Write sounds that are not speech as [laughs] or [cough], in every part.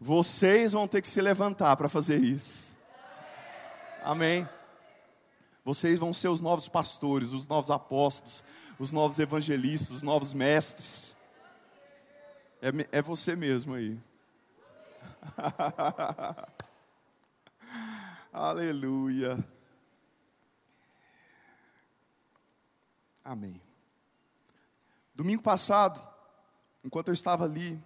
Vocês vão ter que se levantar para fazer isso. Amém. Vocês vão ser os novos pastores, os novos apóstolos, os novos evangelistas, os novos mestres. É, é você mesmo aí. [laughs] Aleluia. Amém. Domingo passado, enquanto eu estava ali,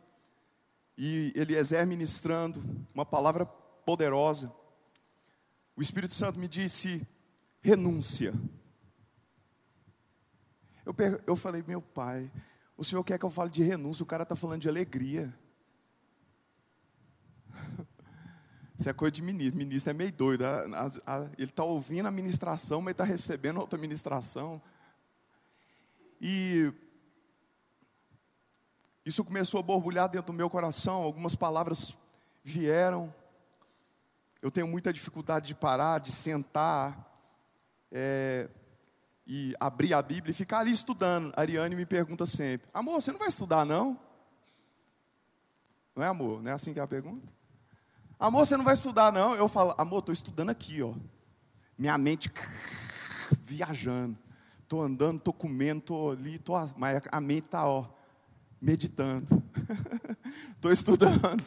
e Eliezer ministrando uma palavra poderosa, o Espírito Santo me disse: renúncia. Eu, eu falei, meu pai, o senhor quer que eu fale de renúncia, o cara está falando de alegria. [laughs] Isso é coisa de ministro. Ministro é meio doido. ele está ouvindo a ministração, mas está recebendo outra ministração. E isso começou a borbulhar dentro do meu coração. Algumas palavras vieram. Eu tenho muita dificuldade de parar, de sentar é, e abrir a Bíblia e ficar ali estudando. A Ariane me pergunta sempre: Amor, você não vai estudar, não? Não é amor? Não é assim que é a pergunta? Amor, você não vai estudar, não? Eu falo: Amor, estou estudando aqui, ó. Minha mente [laughs] viajando. Estou andando, estou comendo, estou ali, tô, mas a mente está, ó, meditando. [laughs] Estou estudando.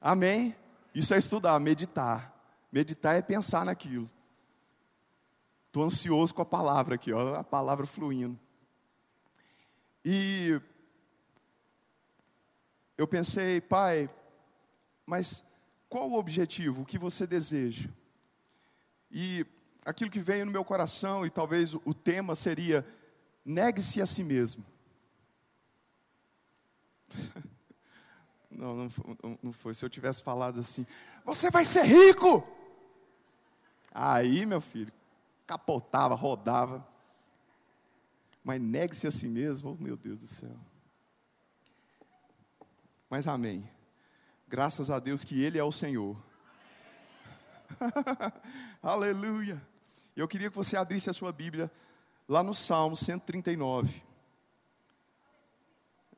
Amém? Isso é estudar, meditar. Meditar é pensar naquilo. Estou ansioso com a palavra aqui, ó, a palavra fluindo. E eu pensei, pai, mas qual o objetivo? O que você deseja? E aquilo que veio no meu coração, e talvez o tema seria: negue-se a si mesmo. [laughs] Não, não, não foi. Se eu tivesse falado assim, você vai ser rico. Aí, meu filho, capotava, rodava. Mas negue-se a si mesmo, oh meu Deus do céu. Mas amém. Graças a Deus que Ele é o Senhor. [laughs] Aleluia. Eu queria que você abrisse a sua Bíblia lá no Salmo 139.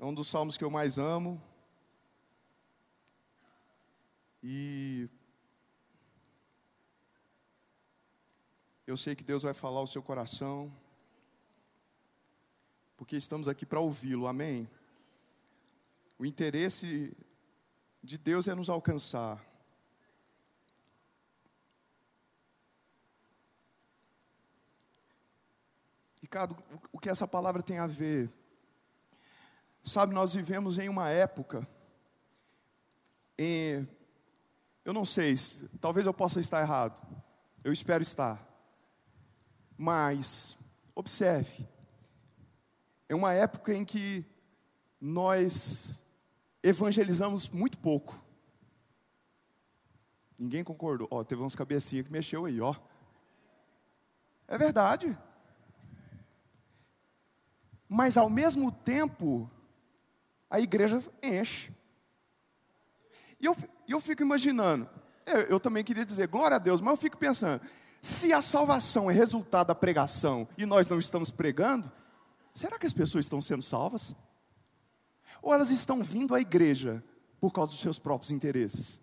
É um dos salmos que eu mais amo. E eu sei que Deus vai falar o seu coração, porque estamos aqui para ouvi-lo, amém? O interesse de Deus é nos alcançar. Ricardo, o que essa palavra tem a ver? Sabe, nós vivemos em uma época, em, eu não sei, talvez eu possa estar errado, eu espero estar, mas, observe, é uma época em que nós evangelizamos muito pouco. Ninguém concordou. Ó, teve uns cabecinhas que mexeu aí, ó. É verdade. Mas ao mesmo tempo, a igreja enche. E eu, eu fico imaginando, eu, eu também queria dizer glória a Deus, mas eu fico pensando, se a salvação é resultado da pregação e nós não estamos pregando, será que as pessoas estão sendo salvas? Ou elas estão vindo à igreja por causa dos seus próprios interesses?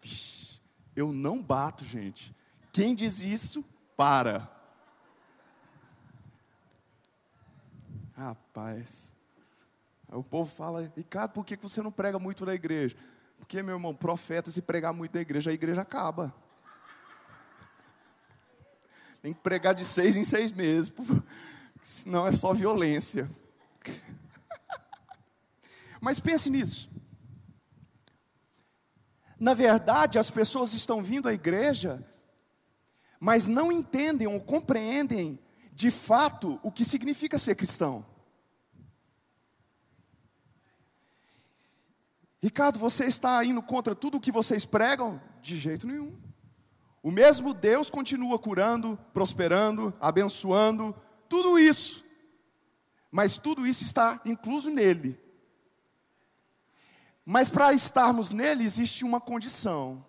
Vixe, eu não bato, gente. Quem diz isso, para. Rapaz. Aí o povo fala, Ricardo, por que você não prega muito na igreja? Porque, meu irmão, profeta, se pregar muito na igreja, a igreja acaba. Tem que pregar de seis em seis meses, senão é só violência. [laughs] Mas pense nisso. Na verdade, as pessoas estão vindo à igreja, mas não entendem ou compreendem de fato o que significa ser cristão. Ricardo, você está indo contra tudo o que vocês pregam? De jeito nenhum. O mesmo Deus continua curando, prosperando, abençoando, tudo isso. Mas tudo isso está incluso nele. Mas para estarmos nele existe uma condição.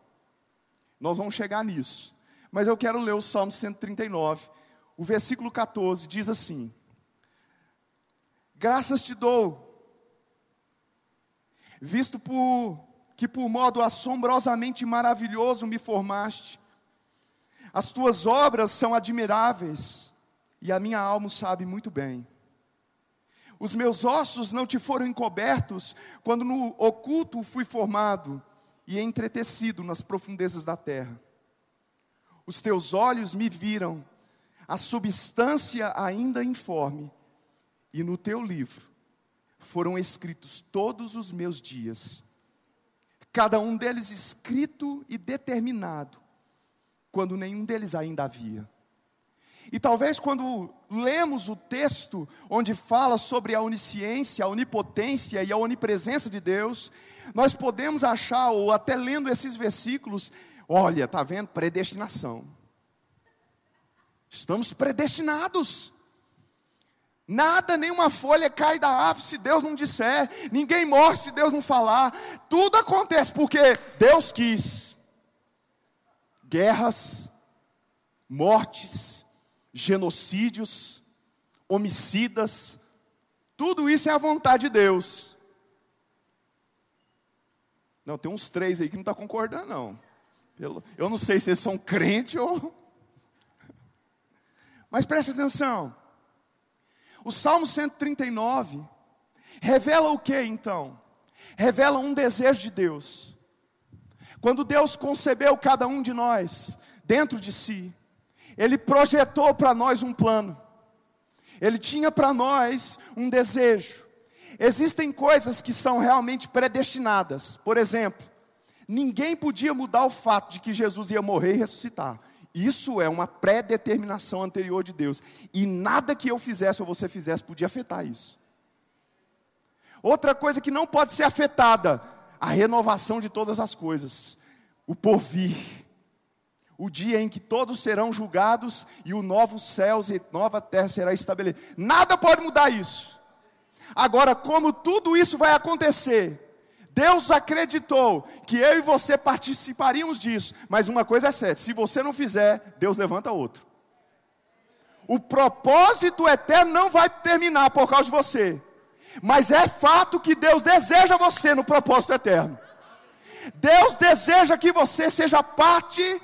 Nós vamos chegar nisso. Mas eu quero ler o Salmo 139. O versículo 14 diz assim: Graças te dou, visto por que por modo assombrosamente maravilhoso me formaste. As tuas obras são admiráveis, e a minha alma sabe muito bem. Os meus ossos não te foram encobertos quando no oculto fui formado e entretecido nas profundezas da terra. Os teus olhos me viram, a substância ainda informe, e no teu livro foram escritos todos os meus dias, cada um deles escrito e determinado, quando nenhum deles ainda havia. E talvez quando lemos o texto onde fala sobre a onisciência, a onipotência e a onipresença de Deus, nós podemos achar, ou até lendo esses versículos, olha, está vendo? Predestinação. Estamos predestinados. Nada, nenhuma folha cai da árvore se Deus não disser, ninguém morre se Deus não falar. Tudo acontece porque Deus quis. Guerras, mortes, genocídios, homicidas, tudo isso é a vontade de Deus. Não, tem uns três aí que não estão tá concordando, não. Eu não sei se eles são crentes ou. [laughs] Mas preste atenção. O Salmo 139 revela o que então? Revela um desejo de Deus. Quando Deus concebeu cada um de nós dentro de si, Ele projetou para nós um plano. Ele tinha para nós um desejo. Existem coisas que são realmente predestinadas. Por exemplo, ninguém podia mudar o fato de que Jesus ia morrer e ressuscitar. Isso é uma pré-determinação anterior de Deus. E nada que eu fizesse ou você fizesse podia afetar isso. Outra coisa que não pode ser afetada, a renovação de todas as coisas. O porvir. O dia em que todos serão julgados e o novo céus e nova terra será estabelecido. Nada pode mudar isso. Agora, como tudo isso vai acontecer? Deus acreditou que eu e você participaríamos disso, mas uma coisa é certa: se você não fizer, Deus levanta outro. O propósito eterno não vai terminar por causa de você, mas é fato que Deus deseja você no propósito eterno. Deus deseja que você seja parte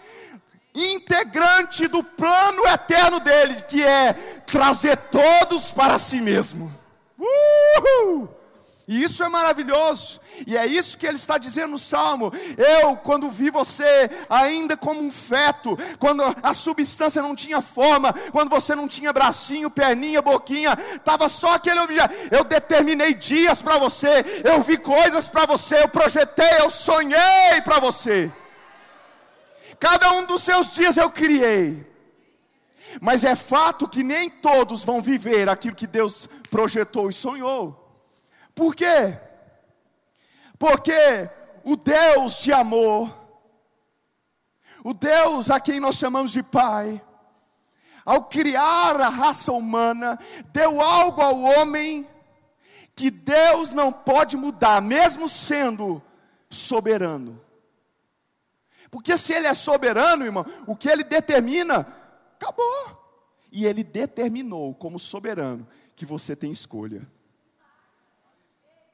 integrante do plano eterno dele, que é trazer todos para si mesmo. Uhul! E isso é maravilhoso. E é isso que ele está dizendo no Salmo. Eu, quando vi você ainda como um feto, quando a substância não tinha forma, quando você não tinha bracinho, perninha, boquinha, estava só aquele objeto. Eu determinei dias para você, eu vi coisas para você, eu projetei, eu sonhei para você. Cada um dos seus dias eu criei. Mas é fato que nem todos vão viver aquilo que Deus projetou e sonhou. Por quê? Porque o Deus de amor, o Deus a quem nós chamamos de Pai, ao criar a raça humana, deu algo ao homem que Deus não pode mudar, mesmo sendo soberano. Porque se Ele é soberano, irmão, o que Ele determina, acabou. E Ele determinou, como soberano, que você tem escolha.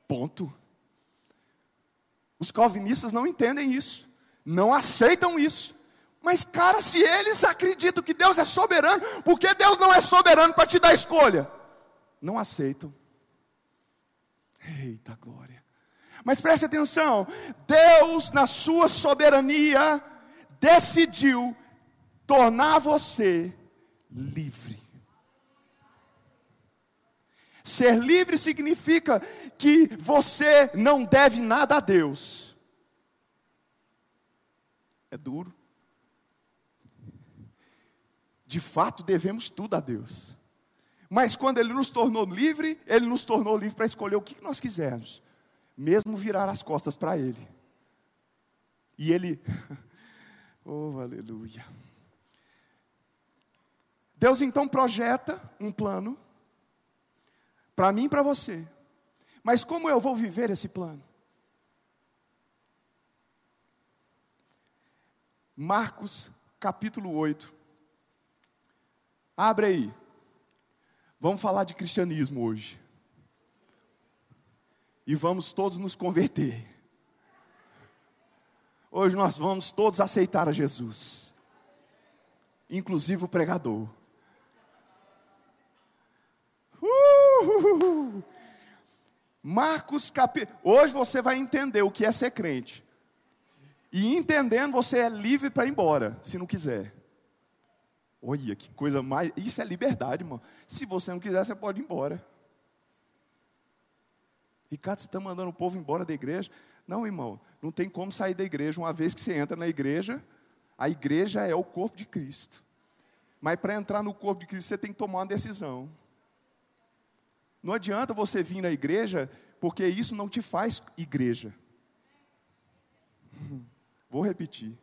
Ponto. Os calvinistas não entendem isso, não aceitam isso. Mas, cara, se eles acreditam que Deus é soberano, por que Deus não é soberano para te dar escolha? Não aceitam. Eita glória. Mas preste atenção: Deus, na sua soberania, decidiu tornar você livre. Ser livre significa que você não deve nada a Deus. É duro. De fato, devemos tudo a Deus. Mas quando Ele nos tornou livre, Ele nos tornou livre para escolher o que nós quisermos, mesmo virar as costas para Ele. E Ele, [laughs] oh aleluia. Deus então projeta um plano para mim e para você. Mas como eu vou viver esse plano? Marcos capítulo 8. Abre aí. Vamos falar de cristianismo hoje. E vamos todos nos converter. Hoje nós vamos todos aceitar a Jesus, inclusive o pregador. [laughs] Marcos capítulo. Hoje você vai entender o que é ser crente. E entendendo, você é livre para ir embora, se não quiser. Olha que coisa mais. Isso é liberdade, irmão. Se você não quiser, você pode ir embora. Ricardo, você está mandando o povo embora da igreja? Não, irmão, não tem como sair da igreja. Uma vez que você entra na igreja, a igreja é o corpo de Cristo. Mas para entrar no corpo de Cristo, você tem que tomar uma decisão. Não adianta você vir na igreja, porque isso não te faz igreja. Vou repetir.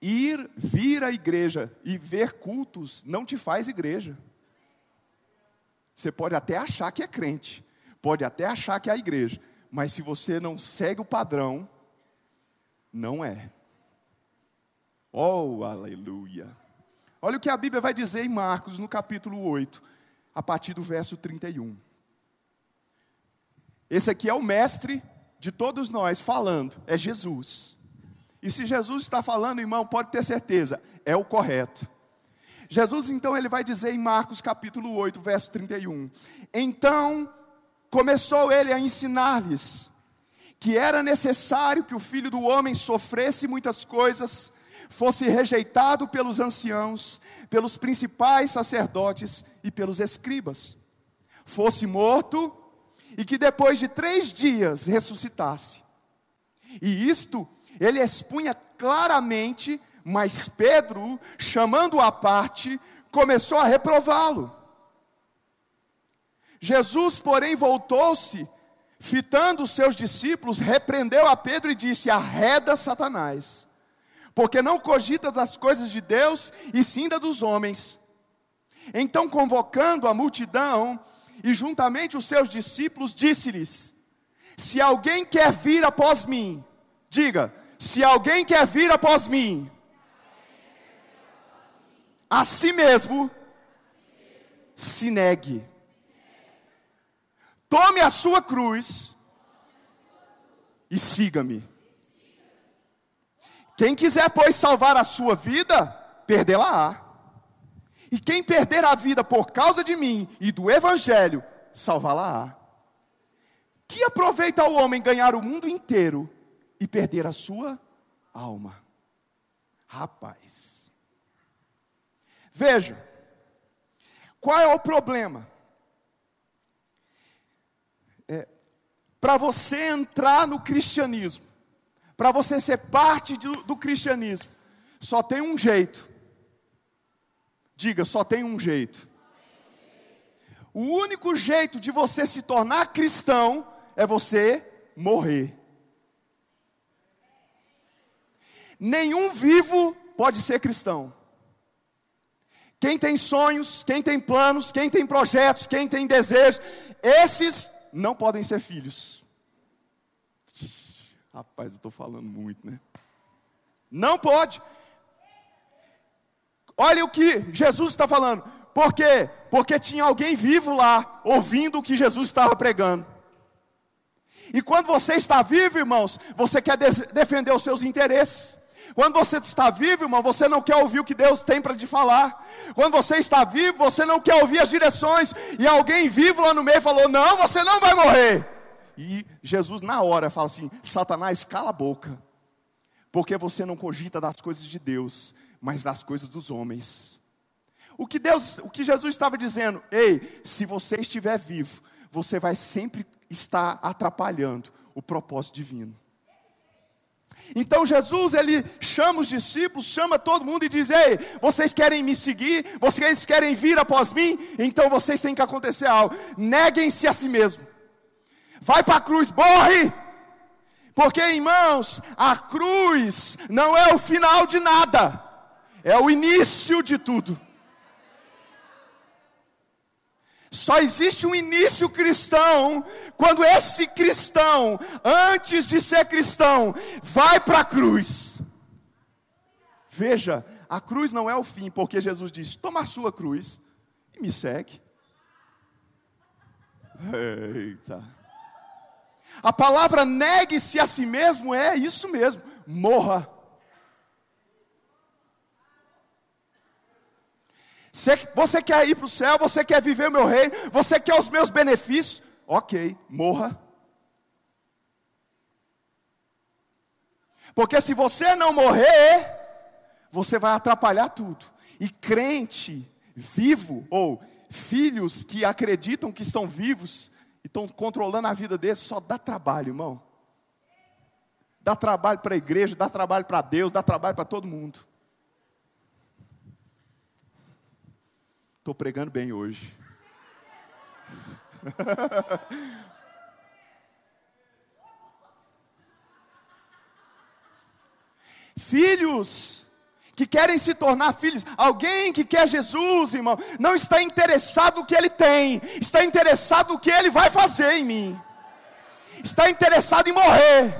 Ir, vir à igreja e ver cultos não te faz igreja. Você pode até achar que é crente, pode até achar que é a igreja, mas se você não segue o padrão, não é. Oh, aleluia. Olha o que a Bíblia vai dizer em Marcos, no capítulo 8, a partir do verso 31. Esse aqui é o mestre de todos nós falando, é Jesus. E se Jesus está falando, irmão, pode ter certeza, é o correto. Jesus então ele vai dizer em Marcos capítulo 8, verso 31. Então começou ele a ensinar-lhes que era necessário que o filho do homem sofresse muitas coisas, fosse rejeitado pelos anciãos, pelos principais sacerdotes e pelos escribas, fosse morto e que depois de três dias ressuscitasse. E isto ele expunha claramente, mas Pedro, chamando-o à parte, começou a reprová-lo. Jesus, porém, voltou-se, fitando os seus discípulos, repreendeu a Pedro e disse: Arreda Satanás, porque não cogita das coisas de Deus e sim da dos homens. Então, convocando a multidão e juntamente os seus discípulos, disse-lhes: Se alguém quer vir após mim, diga: se alguém quer vir após mim, a si mesmo, se negue. Tome a sua cruz e siga-me. Quem quiser, pois, salvar a sua vida, perdê-la-á. E quem perder a vida por causa de mim e do Evangelho, salvá-la-á. Que aproveita o homem ganhar o mundo inteiro e perder a sua alma. Rapaz. Veja, qual é o problema? É, para você entrar no cristianismo, para você ser parte do, do cristianismo, só tem um jeito. Diga, só tem um jeito. O único jeito de você se tornar cristão é você morrer. Nenhum vivo pode ser cristão. Quem tem sonhos, quem tem planos, quem tem projetos, quem tem desejos, esses não podem ser filhos. Rapaz, eu estou falando muito, né? Não pode. Olha o que Jesus está falando. Por quê? Porque tinha alguém vivo lá, ouvindo o que Jesus estava pregando. E quando você está vivo, irmãos, você quer defender os seus interesses. Quando você está vivo, irmão, você não quer ouvir o que Deus tem para te falar. Quando você está vivo, você não quer ouvir as direções. E alguém vivo lá no meio falou: Não, você não vai morrer. E Jesus, na hora, fala assim: Satanás, cala a boca. Porque você não cogita das coisas de Deus, mas das coisas dos homens. O que Deus, o que Jesus estava dizendo, ei, se você estiver vivo, você vai sempre estar atrapalhando o propósito divino. Então Jesus ele chama os discípulos, chama todo mundo e diz: Ei, vocês querem me seguir? Vocês querem vir após mim? Então vocês têm que acontecer algo. Neguem-se a si mesmo. Vai para a cruz, morre! Porque, irmãos, a cruz não é o final de nada, é o início de tudo. Só existe um início cristão quando esse cristão, antes de ser cristão, vai para a cruz. Veja, a cruz não é o fim, porque Jesus diz: toma a sua cruz e me segue. Eita. A palavra negue-se a si mesmo é isso mesmo, morra. Você quer ir para o céu, você quer viver o meu reino, você quer os meus benefícios, ok, morra. Porque se você não morrer, você vai atrapalhar tudo. E crente vivo, ou filhos que acreditam que estão vivos estão controlando a vida deles, só dá trabalho, irmão. Dá trabalho para a igreja, dá trabalho para Deus, dá trabalho para todo mundo. Estou pregando bem hoje. [laughs] Filhos que querem se tornar filhos, alguém que quer Jesus, irmão, não está interessado no que ele tem, está interessado no que ele vai fazer em mim, está interessado em morrer,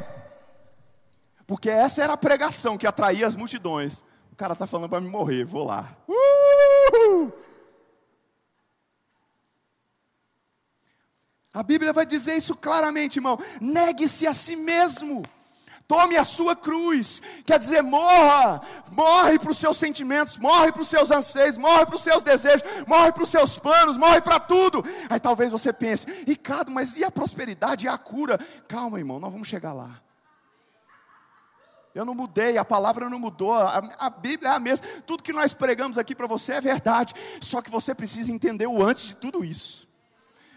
porque essa era a pregação que atraía as multidões. O cara está falando para me morrer, vou lá. Uh! A Bíblia vai dizer isso claramente, irmão. Negue-se a si mesmo. Tome a sua cruz, quer dizer, morra, morre para os seus sentimentos, morre para os seus anseios, morre para os seus desejos, morre para os seus planos, morre para tudo. Aí talvez você pense, Ricardo, mas e a prosperidade e a cura? Calma, irmão, nós vamos chegar lá. Eu não mudei, a palavra não mudou, a, a Bíblia é a mesma. Tudo que nós pregamos aqui para você é verdade, só que você precisa entender o antes de tudo isso,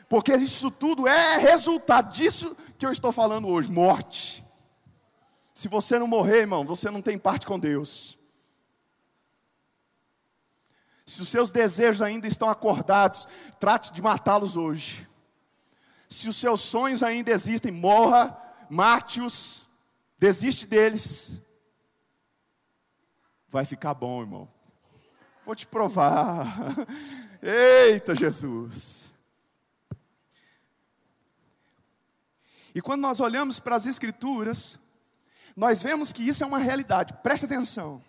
porque isso tudo é resultado disso que eu estou falando hoje: morte. Se você não morrer, irmão, você não tem parte com Deus. Se os seus desejos ainda estão acordados, trate de matá-los hoje. Se os seus sonhos ainda existem, morra, mate-os, desiste deles. Vai ficar bom, irmão. Vou te provar. [laughs] Eita, Jesus. E quando nós olhamos para as Escrituras, nós vemos que isso é uma realidade, preste atenção.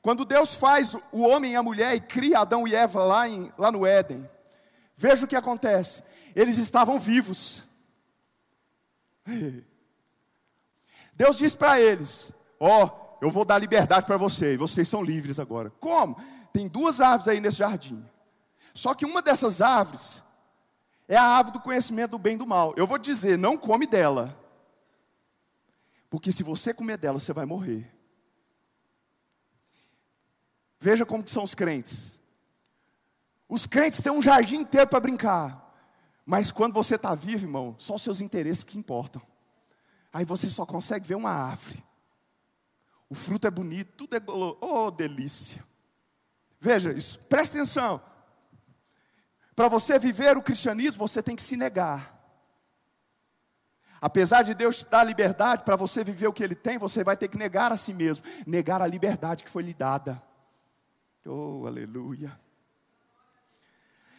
Quando Deus faz o homem e a mulher e cria Adão e Eva lá, em, lá no Éden, veja o que acontece: eles estavam vivos. [laughs] Deus diz para eles: Ó, oh, eu vou dar liberdade para vocês, vocês são livres agora. Como? Tem duas árvores aí nesse jardim. Só que uma dessas árvores é a árvore do conhecimento do bem e do mal. Eu vou dizer, não come dela. Porque se você comer dela, você vai morrer. Veja como são os crentes. Os crentes têm um jardim inteiro para brincar. Mas quando você está vivo, irmão, só os seus interesses que importam. Aí você só consegue ver uma árvore. O fruto é bonito, tudo é oh delícia. Veja isso, preste atenção. Para você viver o cristianismo, você tem que se negar. Apesar de Deus te dar liberdade para você viver o que Ele tem, você vai ter que negar a si mesmo, negar a liberdade que foi lhe dada. Oh, aleluia.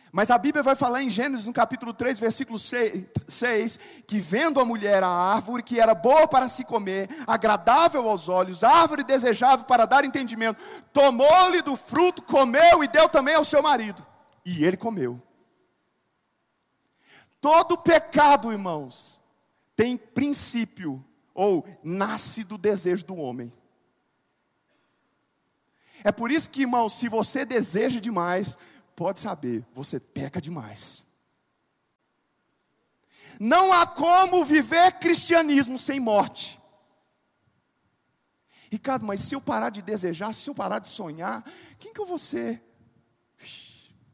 Mas a Bíblia vai falar em Gênesis, no capítulo 3, versículo 6, 6, que vendo a mulher a árvore que era boa para se comer, agradável aos olhos, árvore desejável para dar entendimento, tomou-lhe do fruto, comeu e deu também ao seu marido. E ele comeu. Todo pecado, irmãos, tem princípio, ou nasce do desejo do homem. É por isso que, irmão, se você deseja demais, pode saber, você peca demais. Não há como viver cristianismo sem morte. Ricardo, mas se eu parar de desejar, se eu parar de sonhar, quem que eu vou ser?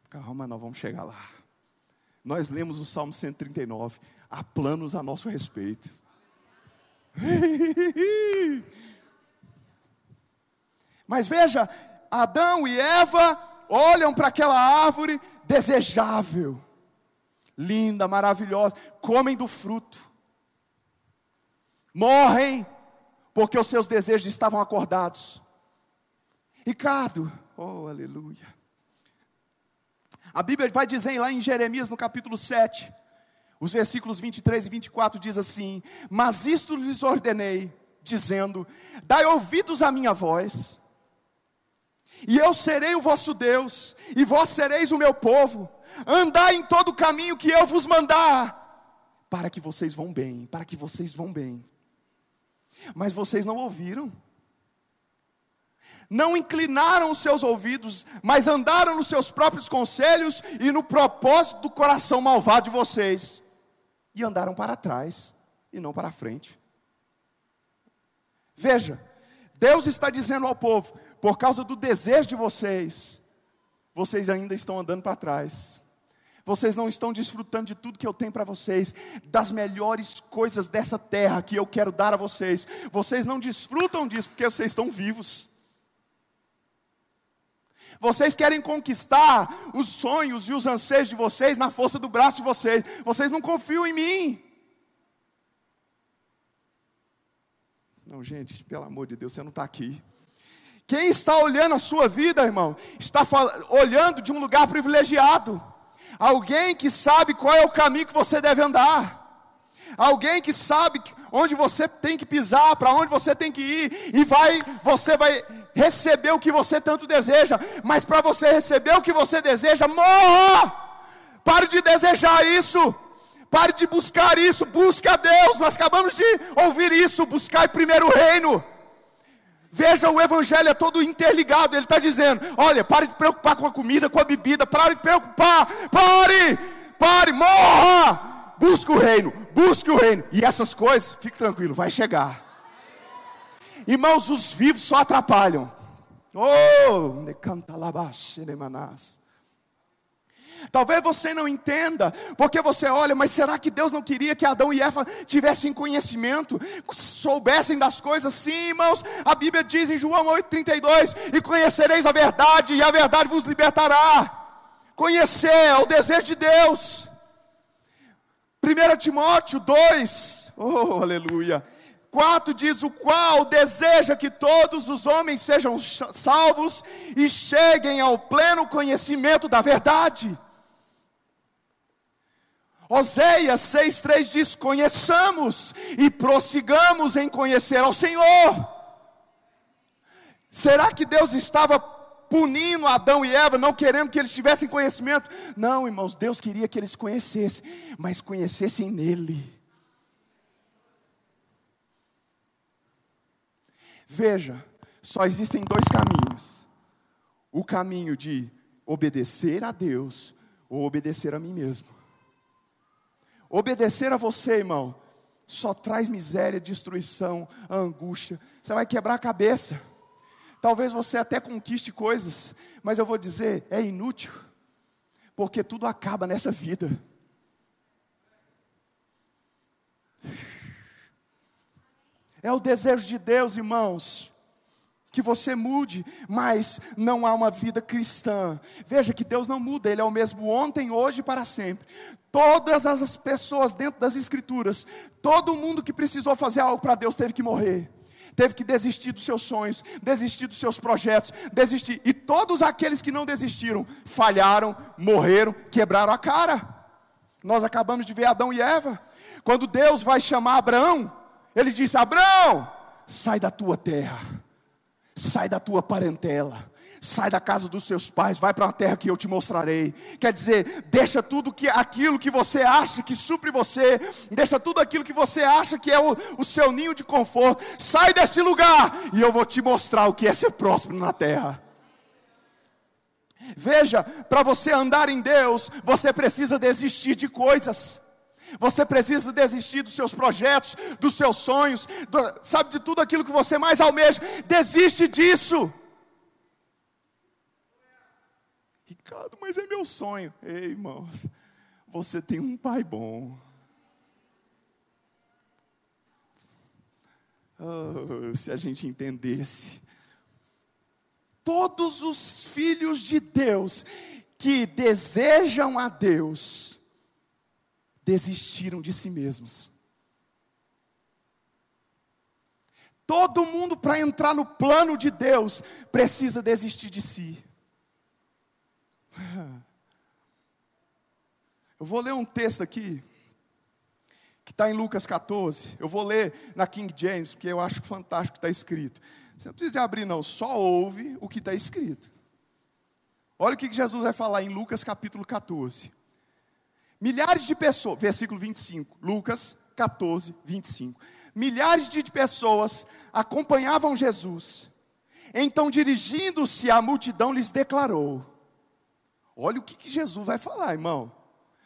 Calma, nós vamos chegar lá. Nós lemos o Salmo 139 há planos a nosso respeito. Mas veja, Adão e Eva olham para aquela árvore desejável, linda, maravilhosa, comem do fruto, morrem, porque os seus desejos estavam acordados. Ricardo, oh aleluia. A Bíblia vai dizer lá em Jeremias, no capítulo 7, os versículos 23 e 24 diz assim: Mas isto lhes ordenei, dizendo: Dai ouvidos à minha voz, e eu serei o vosso Deus, e vós sereis o meu povo. Andai em todo o caminho que eu vos mandar, para que vocês vão bem, para que vocês vão bem. Mas vocês não ouviram. Não inclinaram os seus ouvidos, mas andaram nos seus próprios conselhos e no propósito do coração malvado de vocês. E andaram para trás e não para frente. Veja, Deus está dizendo ao povo: por causa do desejo de vocês, vocês ainda estão andando para trás. Vocês não estão desfrutando de tudo que eu tenho para vocês, das melhores coisas dessa terra que eu quero dar a vocês. Vocês não desfrutam disso porque vocês estão vivos. Vocês querem conquistar os sonhos e os anseios de vocês na força do braço de vocês. Vocês não confiam em mim. Não, gente, pelo amor de Deus, você não está aqui. Quem está olhando a sua vida, irmão, está olhando de um lugar privilegiado. Alguém que sabe qual é o caminho que você deve andar. Alguém que sabe onde você tem que pisar, para onde você tem que ir, e vai, você vai receber o que você tanto deseja. Mas para você receber o que você deseja, morra! Pare de desejar isso. Pare de buscar isso, busque a Deus. Nós acabamos de ouvir isso. Buscar primeiro o reino. Veja, o Evangelho é todo interligado. Ele está dizendo: olha, pare de preocupar com a comida, com a bebida, pare de preocupar, pare, pare, morra. Busque o reino, busque o reino. E essas coisas, fique tranquilo, vai chegar. Irmãos, os vivos só atrapalham. Oh, canta labaxe, ne manás. Talvez você não entenda, porque você olha, mas será que Deus não queria que Adão e Eva tivessem conhecimento, soubessem das coisas? Sim, irmãos, a Bíblia diz em João 8,32: E conhecereis a verdade, e a verdade vos libertará. Conhecer é o desejo de Deus. 1 Timóteo 2, oh aleluia. 4 diz: O qual deseja que todos os homens sejam salvos e cheguem ao pleno conhecimento da verdade. Oséias 6,3 diz: Conheçamos e prossigamos em conhecer ao Senhor. Será que Deus estava punindo Adão e Eva, não querendo que eles tivessem conhecimento? Não, irmãos, Deus queria que eles conhecessem, mas conhecessem nele. Veja, só existem dois caminhos: o caminho de obedecer a Deus ou obedecer a mim mesmo. Obedecer a você, irmão, só traz miséria, destruição, angústia. Você vai quebrar a cabeça. Talvez você até conquiste coisas, mas eu vou dizer, é inútil, porque tudo acaba nessa vida. É o desejo de Deus, irmãos, que você mude, mas não há uma vida cristã. Veja que Deus não muda, Ele é o mesmo ontem, hoje e para sempre. Todas as pessoas dentro das Escrituras, todo mundo que precisou fazer algo para Deus teve que morrer, teve que desistir dos seus sonhos, desistir dos seus projetos, desistir. E todos aqueles que não desistiram, falharam, morreram, quebraram a cara. Nós acabamos de ver Adão e Eva. Quando Deus vai chamar Abraão, ele disse: Abraão, sai da tua terra sai da tua parentela, sai da casa dos seus pais, vai para uma terra que eu te mostrarei. Quer dizer, deixa tudo que aquilo que você acha que supre você, deixa tudo aquilo que você acha que é o, o seu ninho de conforto, sai desse lugar e eu vou te mostrar o que é ser próspero na terra. Veja, para você andar em Deus, você precisa desistir de coisas. Você precisa desistir dos seus projetos, dos seus sonhos, do, sabe, de tudo aquilo que você mais almeja. Desiste disso. Ricardo, mas é meu sonho. Ei, irmãos, você tem um pai bom. Oh, se a gente entendesse. Todos os filhos de Deus que desejam a Deus, desistiram de si mesmos. Todo mundo, para entrar no plano de Deus, precisa desistir de si. [laughs] Eu vou ler um texto aqui, que está em Lucas 14. Eu vou ler na King James, porque eu acho fantástico que está escrito. Você não precisa de abrir, não, só ouve o que está escrito. Olha o que Jesus vai falar em Lucas capítulo 14. Milhares de pessoas, versículo 25, Lucas 14, 25. Milhares de pessoas acompanhavam Jesus. Então, dirigindo-se à multidão, lhes declarou: Olha o que, que Jesus vai falar, irmão.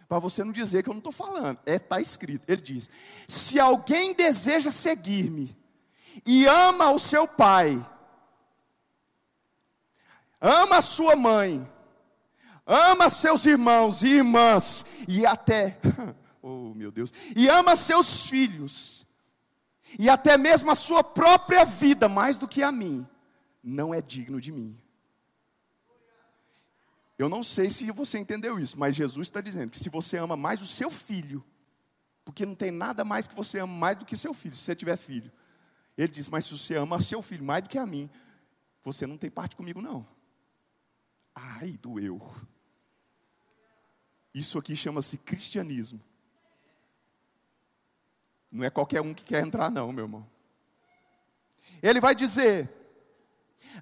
Para você não dizer que eu não estou falando. É, está escrito. Ele diz: Se alguém deseja seguir-me e ama o seu pai, ama a sua mãe, ama seus irmãos e irmãs, e até, [laughs] oh meu Deus, e ama seus filhos, e até mesmo a sua própria vida, mais do que a mim, não é digno de mim. Eu não sei se você entendeu isso, mas Jesus está dizendo que se você ama mais o seu filho, porque não tem nada mais que você ama mais do que seu filho, se você tiver filho. Ele diz: Mas se você ama seu filho mais do que a mim, você não tem parte comigo, não. Ai, doeu. Isso aqui chama-se cristianismo. Não é qualquer um que quer entrar, não, meu irmão. Ele vai dizer: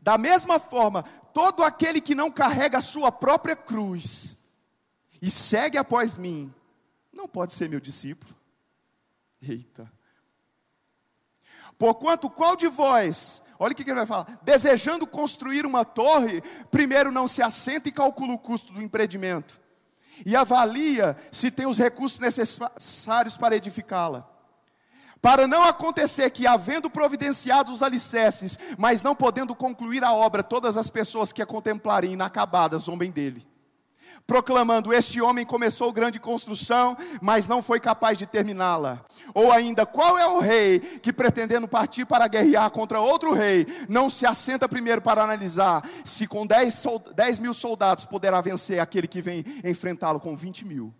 da mesma forma, todo aquele que não carrega a sua própria cruz e segue após mim, não pode ser meu discípulo. Eita. Porquanto qual de vós, olha o que ele vai falar, desejando construir uma torre, primeiro não se assenta e calcula o custo do empreendimento, e avalia se tem os recursos necessários para edificá-la. Para não acontecer que, havendo providenciado os alicerces, mas não podendo concluir a obra, todas as pessoas que a contemplarem inacabada zombem dele. Proclamando: Este homem começou grande construção, mas não foi capaz de terminá-la. Ou ainda, qual é o rei que, pretendendo partir para guerrear contra outro rei, não se assenta primeiro para analisar se com 10, 10 mil soldados poderá vencer aquele que vem enfrentá-lo com 20 mil?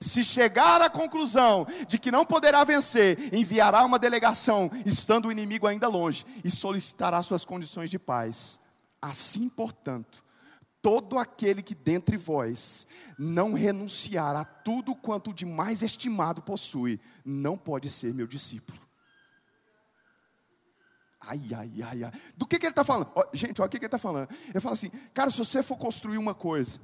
Se chegar à conclusão de que não poderá vencer, enviará uma delegação, estando o inimigo ainda longe, e solicitará suas condições de paz. Assim, portanto, todo aquele que dentre vós não renunciar a tudo quanto de mais estimado possui, não pode ser meu discípulo. Ai, ai, ai, ai. Do que, que ele está falando? gente, olha o que, que ele está falando. Ele fala assim, cara, se você for construir uma coisa,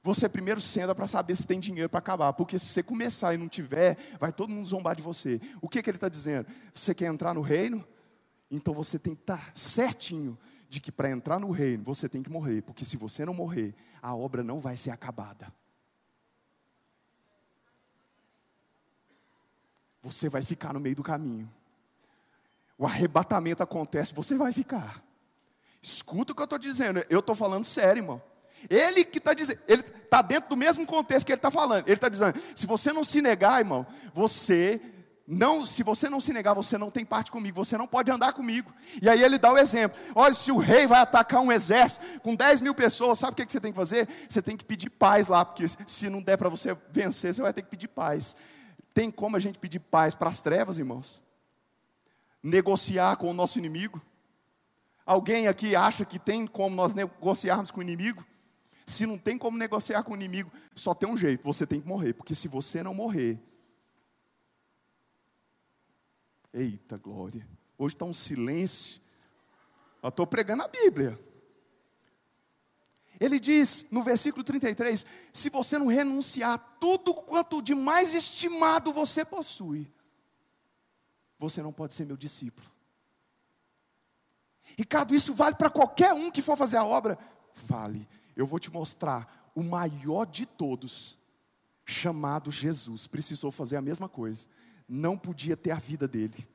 você primeiro senta para saber se tem dinheiro para acabar, porque se você começar e não tiver, vai todo mundo zombar de você. O que, que ele está dizendo? Você quer entrar no reino? Então você tem que estar tá certinho de que para entrar no reino você tem que morrer, porque se você não morrer, a obra não vai ser acabada. Você vai ficar no meio do caminho. O arrebatamento acontece, você vai ficar. Escuta o que eu estou dizendo, eu estou falando sério, irmão. Ele que está dizendo, ele está dentro do mesmo contexto que ele está falando. Ele está dizendo: se você não se negar, irmão, você não, se você não se negar, você não tem parte comigo, você não pode andar comigo. E aí ele dá o exemplo: olha, se o rei vai atacar um exército com 10 mil pessoas, sabe o que, que você tem que fazer? Você tem que pedir paz lá, porque se não der para você vencer, você vai ter que pedir paz. Tem como a gente pedir paz para as trevas, irmãos? Negociar com o nosso inimigo? Alguém aqui acha que tem como nós negociarmos com o inimigo? Se não tem como negociar com o inimigo, só tem um jeito: você tem que morrer. Porque se você não morrer. Eita glória. Hoje está um silêncio. Eu estou pregando a Bíblia. Ele diz no versículo 33: se você não renunciar a tudo quanto de mais estimado você possui, você não pode ser meu discípulo. Ricardo, isso vale para qualquer um que for fazer a obra? Vale eu vou te mostrar o maior de todos, chamado Jesus, precisou fazer a mesma coisa, não podia ter a vida dele.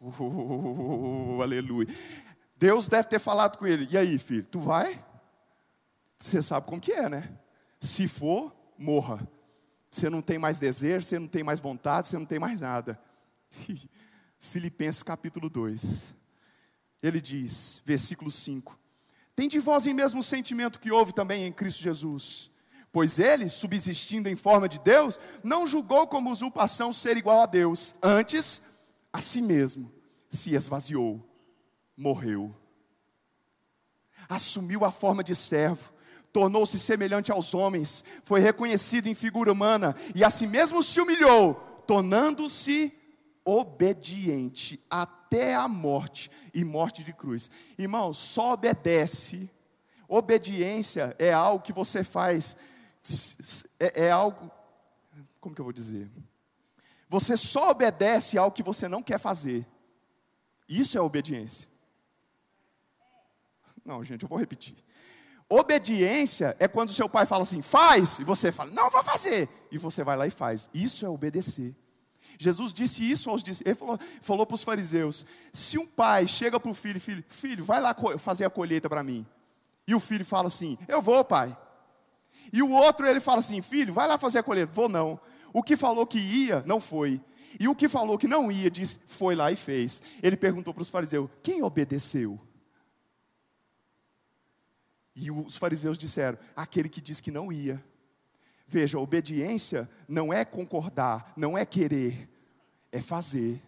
Oh, aleluia. Deus deve ter falado com ele: E aí, filho, tu vai? Você sabe como que é, né? Se for, morra. Você não tem mais desejo, você não tem mais vontade, você não tem mais nada. [laughs] Filipenses capítulo 2. Ele diz, versículo 5: tem de vós em mesmo sentimento que houve também em Cristo Jesus. Pois ele, subsistindo em forma de Deus, não julgou como usurpação ser igual a Deus, antes, a si mesmo, se esvaziou, morreu. Assumiu a forma de servo, tornou-se semelhante aos homens, foi reconhecido em figura humana e a si mesmo se humilhou, tornando-se obediente até a morte e morte de cruz. Irmão, só obedece. Obediência é algo que você faz é, é algo, como que eu vou dizer? Você só obedece ao que você não quer fazer. Isso é obediência. Não, gente, eu vou repetir. Obediência é quando seu pai fala assim, faz, e você fala, não vou fazer, e você vai lá e faz. Isso é obedecer. Jesus disse isso aos discípulos, ele falou, falou para os fariseus: se um pai chega para o filho, filho, filho, vai lá fazer a colheita para mim. E o filho fala assim: Eu vou, pai. E o outro ele fala assim: Filho, vai lá fazer a colheita. Vou não. O que falou que ia, não foi. E o que falou que não ia, disse, foi lá e fez. Ele perguntou para os fariseus: Quem obedeceu? E os fariseus disseram: Aquele que disse que não ia. Veja, obediência não é concordar, não é querer, é fazer.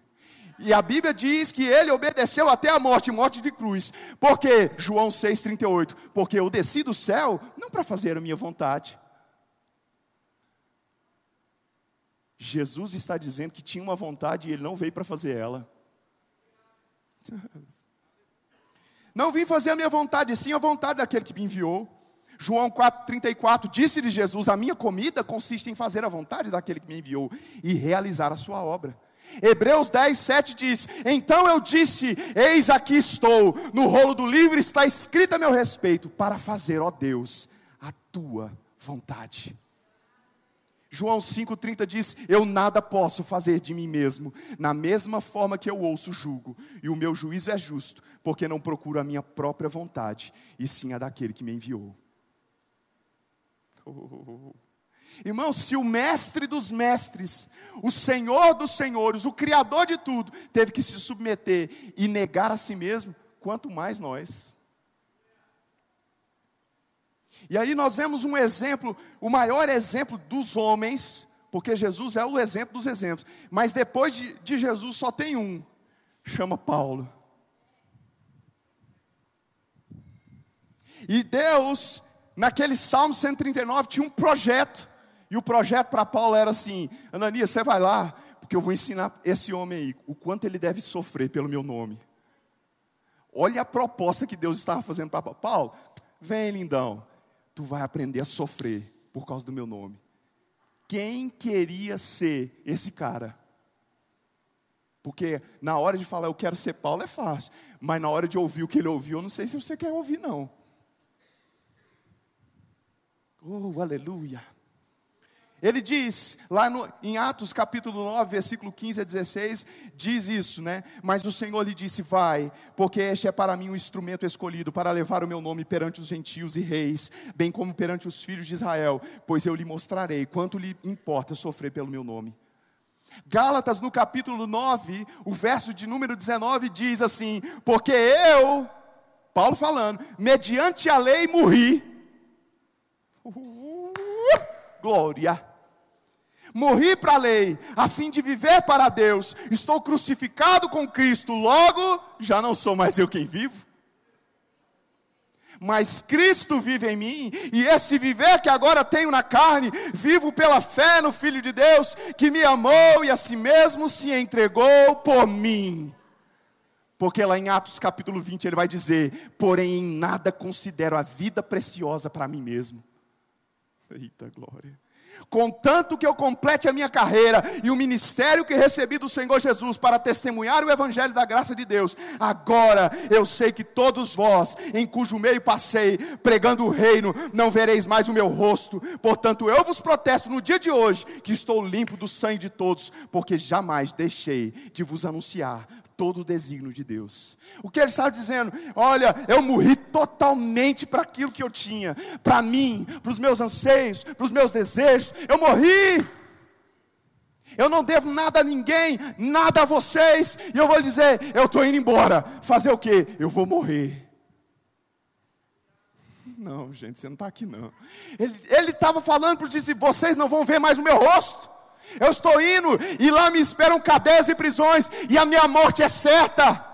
E a Bíblia diz que ele obedeceu até a morte, morte de cruz. Porque, João 6,38, porque eu desci do céu não para fazer a minha vontade. Jesus está dizendo que tinha uma vontade e ele não veio para fazer ela. [laughs] Não vim fazer a minha vontade, sim a vontade daquele que me enviou. João 4,34 disse-lhe Jesus: A minha comida consiste em fazer a vontade daquele que me enviou e realizar a sua obra. Hebreus 10, 7 diz: Então eu disse: Eis aqui estou, no rolo do livro está escrito a meu respeito, para fazer, ó Deus, a tua vontade. João 5,30 diz: Eu nada posso fazer de mim mesmo, na mesma forma que eu ouço, julgo, e o meu juízo é justo, porque não procuro a minha própria vontade, e sim a daquele que me enviou. Oh. Irmão, se o mestre dos mestres, o senhor dos senhores, o criador de tudo, teve que se submeter e negar a si mesmo, quanto mais nós. E aí nós vemos um exemplo, o maior exemplo dos homens, porque Jesus é o exemplo dos exemplos, mas depois de, de Jesus só tem um, chama Paulo. E Deus, naquele Salmo 139, tinha um projeto e o projeto para Paulo era assim: Ananias, você vai lá, porque eu vou ensinar esse homem aí o quanto ele deve sofrer pelo meu nome. Olha a proposta que Deus estava fazendo para Paulo. Paulo, vem lindão, tu vai aprender a sofrer por causa do meu nome. Quem queria ser esse cara? Porque na hora de falar eu quero ser Paulo é fácil, mas na hora de ouvir o que ele ouviu, eu não sei se você quer ouvir não. Oh, aleluia. Ele diz, lá no, em Atos capítulo 9, versículo 15 a 16, diz isso, né? Mas o Senhor lhe disse: Vai, porque este é para mim um instrumento escolhido para levar o meu nome perante os gentios e reis, bem como perante os filhos de Israel, pois eu lhe mostrarei quanto lhe importa sofrer pelo meu nome. Gálatas, no capítulo 9, o verso de número 19 diz assim: Porque eu, Paulo falando, mediante a lei morri. Uh, glória. Morri para a lei, a fim de viver para Deus. Estou crucificado com Cristo, logo já não sou mais eu quem vivo. Mas Cristo vive em mim, e esse viver que agora tenho na carne, vivo pela fé no Filho de Deus, que me amou e a si mesmo se entregou por mim. Porque lá em Atos capítulo 20 ele vai dizer: Porém, em nada considero a vida preciosa para mim mesmo. Eita glória. Contanto que eu complete a minha carreira e o ministério que recebi do Senhor Jesus para testemunhar o Evangelho da graça de Deus, agora eu sei que todos vós, em cujo meio passei, pregando o reino, não vereis mais o meu rosto, portanto eu vos protesto no dia de hoje, que estou limpo do sangue de todos, porque jamais deixei de vos anunciar todo o desígnio de Deus. O que ele estava dizendo? Olha, eu morri totalmente para aquilo que eu tinha, para mim, para os meus anseios, para os meus desejos. Eu morri. Eu não devo nada a ninguém, nada a vocês. E eu vou dizer, eu estou indo embora. Fazer o quê? Eu vou morrer. Não, gente, você não está aqui não. Ele estava falando para os discípulos: vocês não vão ver mais o meu rosto. Eu estou indo e lá me esperam cadeias e prisões, e a minha morte é certa.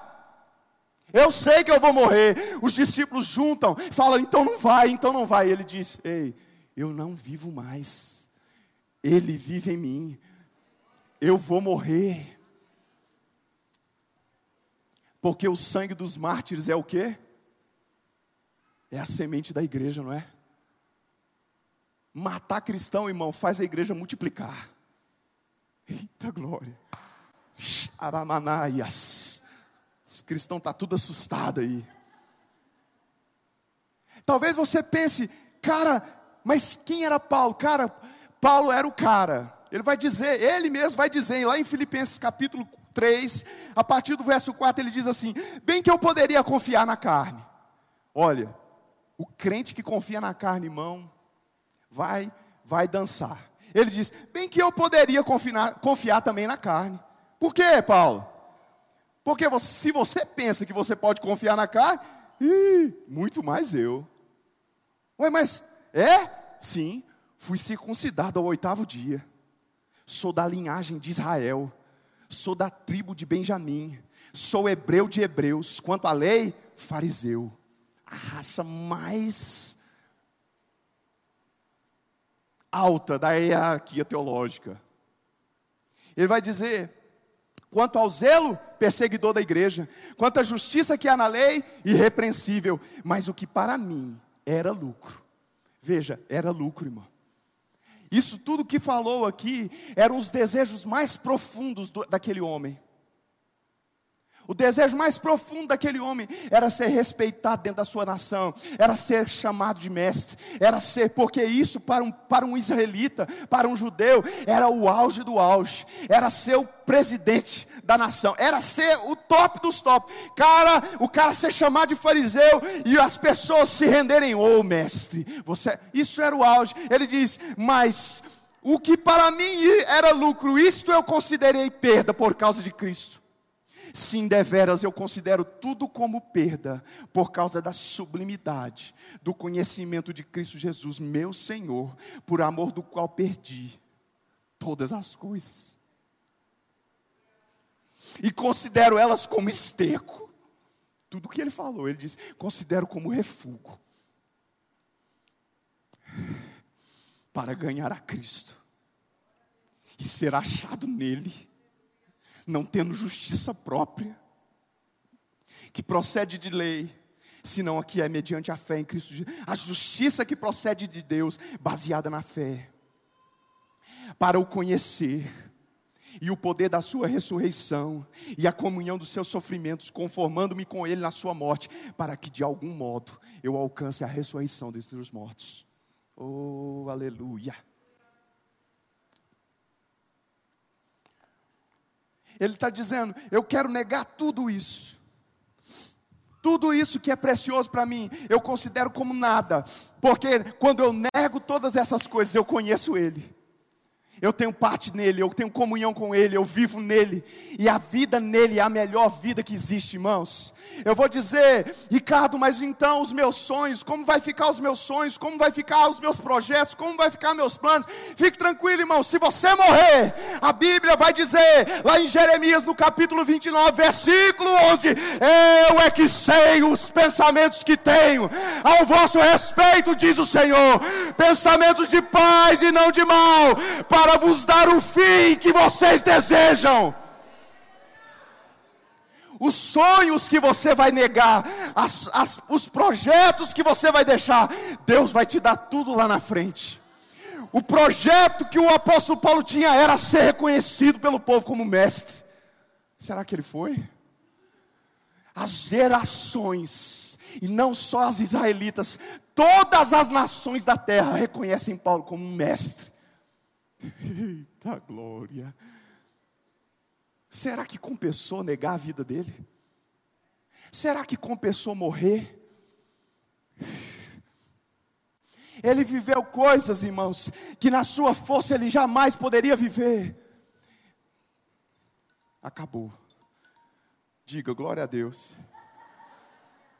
Eu sei que eu vou morrer. Os discípulos juntam, falam: então não vai, então não vai. Ele diz: Ei, eu não vivo mais. Ele vive em mim. Eu vou morrer. Porque o sangue dos mártires é o quê? É a semente da igreja, não é? Matar cristão, irmão, faz a igreja multiplicar. Eita glória. Aramanaias. Os cristãos estão tá tudo assustado aí. Talvez você pense, cara, mas quem era Paulo? Cara, Paulo era o cara. Ele vai dizer, ele mesmo vai dizer, lá em Filipenses capítulo 3, a partir do verso 4, ele diz assim: Bem que eu poderia confiar na carne. Olha, o crente que confia na carne, irmão, vai, vai dançar. Ele diz: Bem que eu poderia confiar, confiar também na carne. Por quê, Paulo? Porque se você pensa que você pode confiar na carne, ih, muito mais eu. Ué, mas é? Sim, fui circuncidado ao oitavo dia. Sou da linhagem de Israel. Sou da tribo de Benjamim. Sou hebreu de hebreus. Quanto à lei, fariseu. A raça mais alta da hierarquia teológica. Ele vai dizer: quanto ao zelo, perseguidor da igreja, quanto à justiça que há na lei, irrepreensível, mas o que para mim era lucro. Veja, era lucro, irmão. Isso tudo que falou aqui eram os desejos mais profundos do, daquele homem. O desejo mais profundo daquele homem era ser respeitado dentro da sua nação, era ser chamado de mestre, era ser, porque isso para um, para um israelita, para um judeu, era o auge do auge, era ser o presidente da nação, era ser o top dos top. Cara, o cara ser chamado de fariseu e as pessoas se renderem, ô oh, mestre, você, isso era o auge. Ele diz, mas o que para mim era lucro, isto eu considerei perda por causa de Cristo. Sim, deveras eu considero tudo como perda, por causa da sublimidade, do conhecimento de Cristo Jesus, meu Senhor, por amor do qual perdi todas as coisas. E considero elas como esterco. Tudo que ele falou, ele disse: considero como refúgio para ganhar a Cristo e ser achado nele não tendo justiça própria, que procede de lei, senão aqui é mediante a fé em Cristo Jesus. A justiça que procede de Deus, baseada na fé, para o conhecer e o poder da sua ressurreição e a comunhão dos seus sofrimentos, conformando-me com ele na sua morte, para que de algum modo eu alcance a ressurreição dentre os mortos. Oh, aleluia. Ele está dizendo: eu quero negar tudo isso. Tudo isso que é precioso para mim, eu considero como nada, porque quando eu nego todas essas coisas, eu conheço Ele eu tenho parte nele, eu tenho comunhão com ele, eu vivo nele, e a vida nele é a melhor vida que existe, irmãos. Eu vou dizer, Ricardo, mas então os meus sonhos, como vai ficar os meus sonhos, como vai ficar os meus projetos, como vai ficar meus planos? Fique tranquilo, irmão, se você morrer, a Bíblia vai dizer, lá em Jeremias, no capítulo 29, versículo 11: Eu é que sei os pensamentos que tenho ao vosso respeito, diz o Senhor, pensamentos de paz e não de mal, para para vos dar o fim que vocês desejam. Os sonhos que você vai negar, as, as, os projetos que você vai deixar, Deus vai te dar tudo lá na frente. O projeto que o apóstolo Paulo tinha era ser reconhecido pelo povo como mestre. Será que ele foi? As gerações, e não só as israelitas, todas as nações da terra reconhecem Paulo como mestre. Eita glória! Será que compensou negar a vida dele? Será que compensou morrer? Ele viveu coisas, irmãos, que na sua força ele jamais poderia viver. Acabou. Diga glória a Deus.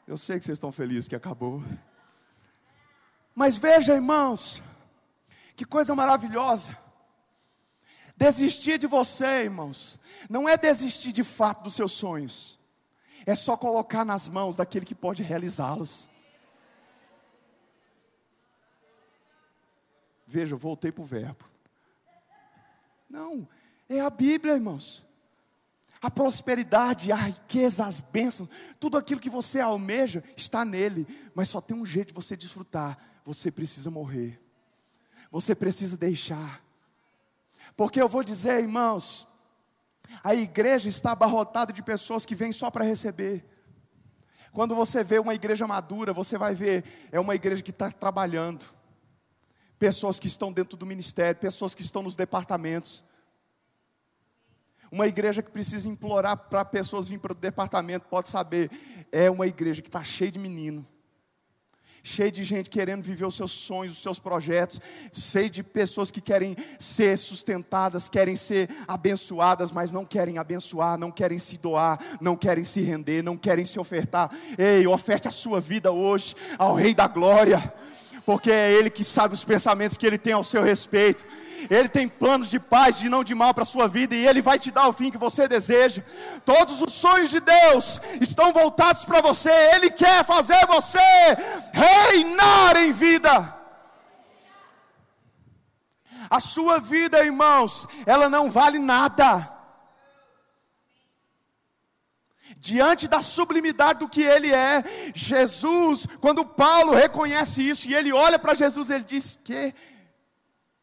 Eu sei que vocês estão felizes que acabou. Mas veja, irmãos, que coisa maravilhosa. Desistir de você, irmãos, não é desistir de fato dos seus sonhos, é só colocar nas mãos daquele que pode realizá-los. Veja, voltei para o verbo. Não, é a Bíblia, irmãos. A prosperidade, a riqueza, as bênçãos, tudo aquilo que você almeja está nele, mas só tem um jeito de você desfrutar: você precisa morrer. você precisa deixar. Porque eu vou dizer, irmãos, a igreja está abarrotada de pessoas que vêm só para receber. Quando você vê uma igreja madura, você vai ver, é uma igreja que está trabalhando. Pessoas que estão dentro do ministério, pessoas que estão nos departamentos. Uma igreja que precisa implorar para pessoas virem para o departamento, pode saber, é uma igreja que está cheia de menino cheio de gente querendo viver os seus sonhos, os seus projetos, cheio de pessoas que querem ser sustentadas, querem ser abençoadas, mas não querem abençoar, não querem se doar, não querem se render, não querem se ofertar. Ei, oferte a sua vida hoje ao Rei da Glória, porque é Ele que sabe os pensamentos que Ele tem ao seu respeito. Ele tem planos de paz, de não de mal para a sua vida, e Ele vai te dar o fim que você deseja. Todos os sonhos de Deus estão voltados para você, Ele quer fazer você reinar em vida. A sua vida, irmãos, ela não vale nada. Diante da sublimidade do que ele é. Jesus, quando Paulo reconhece isso e ele olha para Jesus, ele diz: Que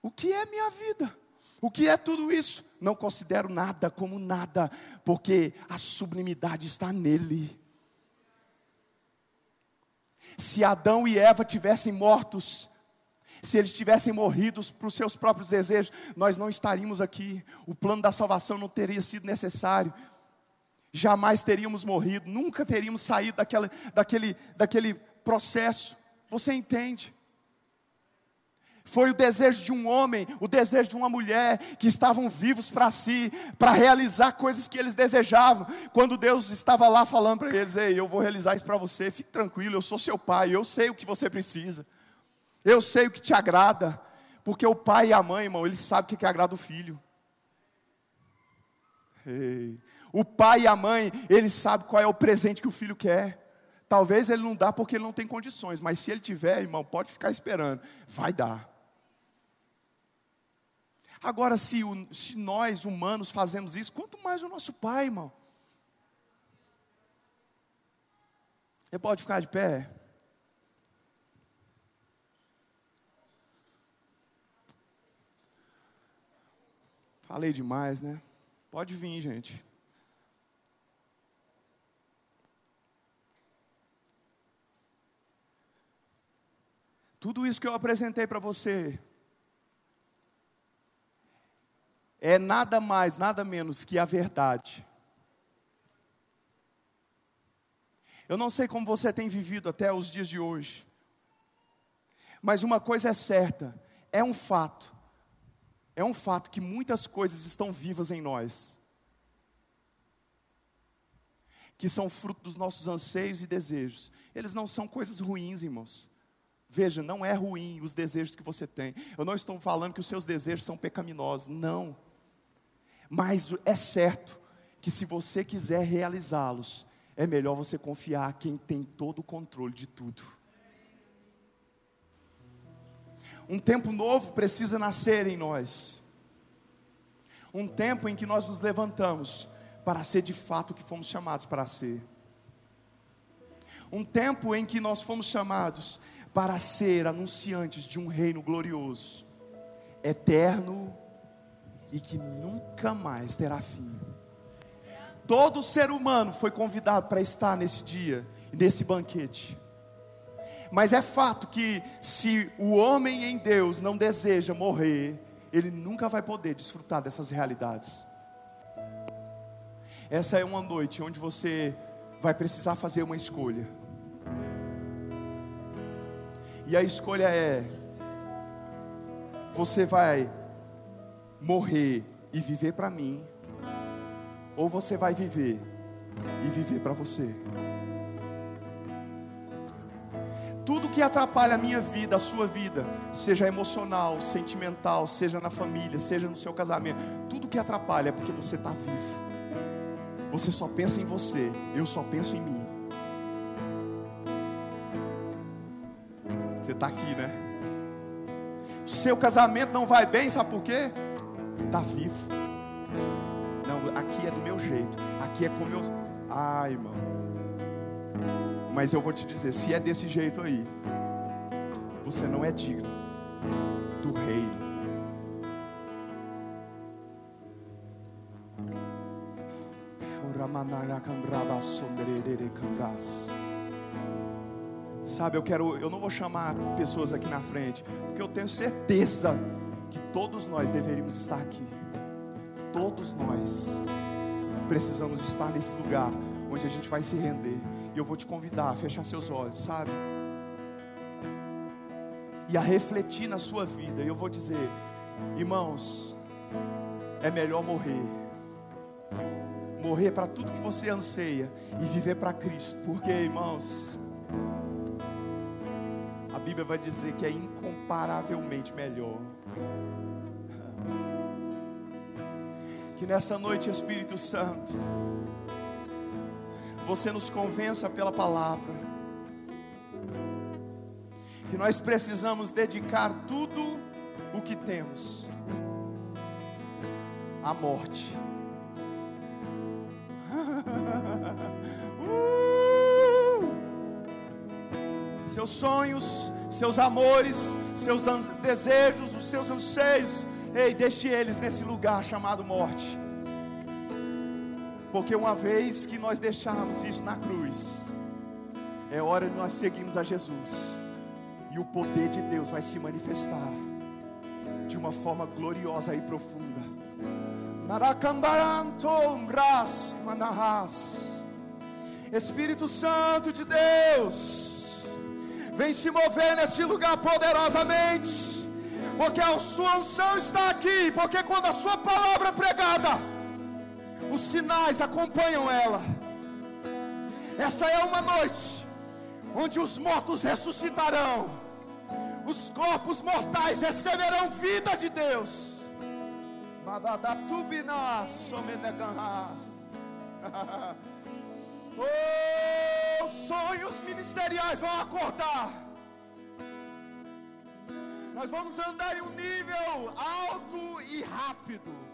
o que é minha vida? O que é tudo isso? Não considero nada como nada, porque a sublimidade está nele. Se Adão e Eva tivessem mortos, se eles tivessem morrido para os seus próprios desejos, nós não estaríamos aqui. O plano da salvação não teria sido necessário. Jamais teríamos morrido, nunca teríamos saído daquela, daquele, daquele processo. Você entende? Foi o desejo de um homem, o desejo de uma mulher, que estavam vivos para si, para realizar coisas que eles desejavam. Quando Deus estava lá falando para eles: Ei, eu vou realizar isso para você, fique tranquilo, eu sou seu pai, eu sei o que você precisa, eu sei o que te agrada, porque o pai e a mãe, irmão, eles sabem o que, que agrada o filho. Ei. O pai e a mãe, eles sabem qual é o presente que o filho quer. Talvez ele não dá porque ele não tem condições, mas se ele tiver, irmão, pode ficar esperando, vai dar. Agora, se, o, se nós humanos fazemos isso, quanto mais o nosso Pai, irmão. Ele pode ficar de pé? Falei demais, né? Pode vir, gente. Tudo isso que eu apresentei para você é nada mais, nada menos que a verdade. Eu não sei como você tem vivido até os dias de hoje, mas uma coisa é certa: é um fato, é um fato que muitas coisas estão vivas em nós, que são fruto dos nossos anseios e desejos. Eles não são coisas ruins, irmãos. Veja, não é ruim os desejos que você tem. Eu não estou falando que os seus desejos são pecaminosos. Não. Mas é certo que se você quiser realizá-los, é melhor você confiar quem tem todo o controle de tudo. Um tempo novo precisa nascer em nós. Um tempo em que nós nos levantamos para ser de fato o que fomos chamados para ser. Um tempo em que nós fomos chamados para ser anunciantes de um reino glorioso, eterno e que nunca mais terá fim. Todo ser humano foi convidado para estar nesse dia, nesse banquete. Mas é fato que se o homem em Deus não deseja morrer, ele nunca vai poder desfrutar dessas realidades. Essa é uma noite onde você vai precisar fazer uma escolha. E a escolha é: você vai morrer e viver para mim, ou você vai viver e viver para você. Tudo que atrapalha a minha vida, a sua vida, seja emocional, sentimental, seja na família, seja no seu casamento, tudo que atrapalha é porque você está vivo. Você só pensa em você, eu só penso em mim. Está aqui, né? Seu casamento não vai bem, sabe por quê? está vivo. Não, aqui é do meu jeito, aqui é como eu. Ai, irmão. Mas eu vou te dizer: se é desse jeito aí, você não é digno. do reino. Sabe, eu quero, eu não vou chamar pessoas aqui na frente, porque eu tenho certeza que todos nós deveríamos estar aqui. Todos nós precisamos estar nesse lugar onde a gente vai se render. E eu vou te convidar a fechar seus olhos, sabe? E a refletir na sua vida. E eu vou dizer, irmãos, é melhor morrer. Morrer para tudo que você anseia e viver para Cristo. Porque, irmãos, a Bíblia vai dizer que é incomparavelmente melhor. Que nessa noite, Espírito Santo, você nos convença pela palavra, que nós precisamos dedicar tudo o que temos à morte. [laughs] Seus sonhos, seus amores, seus desejos, os seus anseios, Ei, deixe eles nesse lugar chamado morte. Porque uma vez que nós deixarmos isso na cruz, é hora de nós seguirmos a Jesus. E o poder de Deus vai se manifestar de uma forma gloriosa e profunda. Espírito Santo de Deus, vem se mover nesse lugar poderosamente porque a sua unção está aqui, porque quando a sua palavra é pregada, os sinais acompanham ela. Essa é uma noite onde os mortos ressuscitarão, os corpos mortais receberão vida de Deus. [laughs] oh, sonhos ministeriais vão acordar. Nós vamos andar em um nível alto e rápido.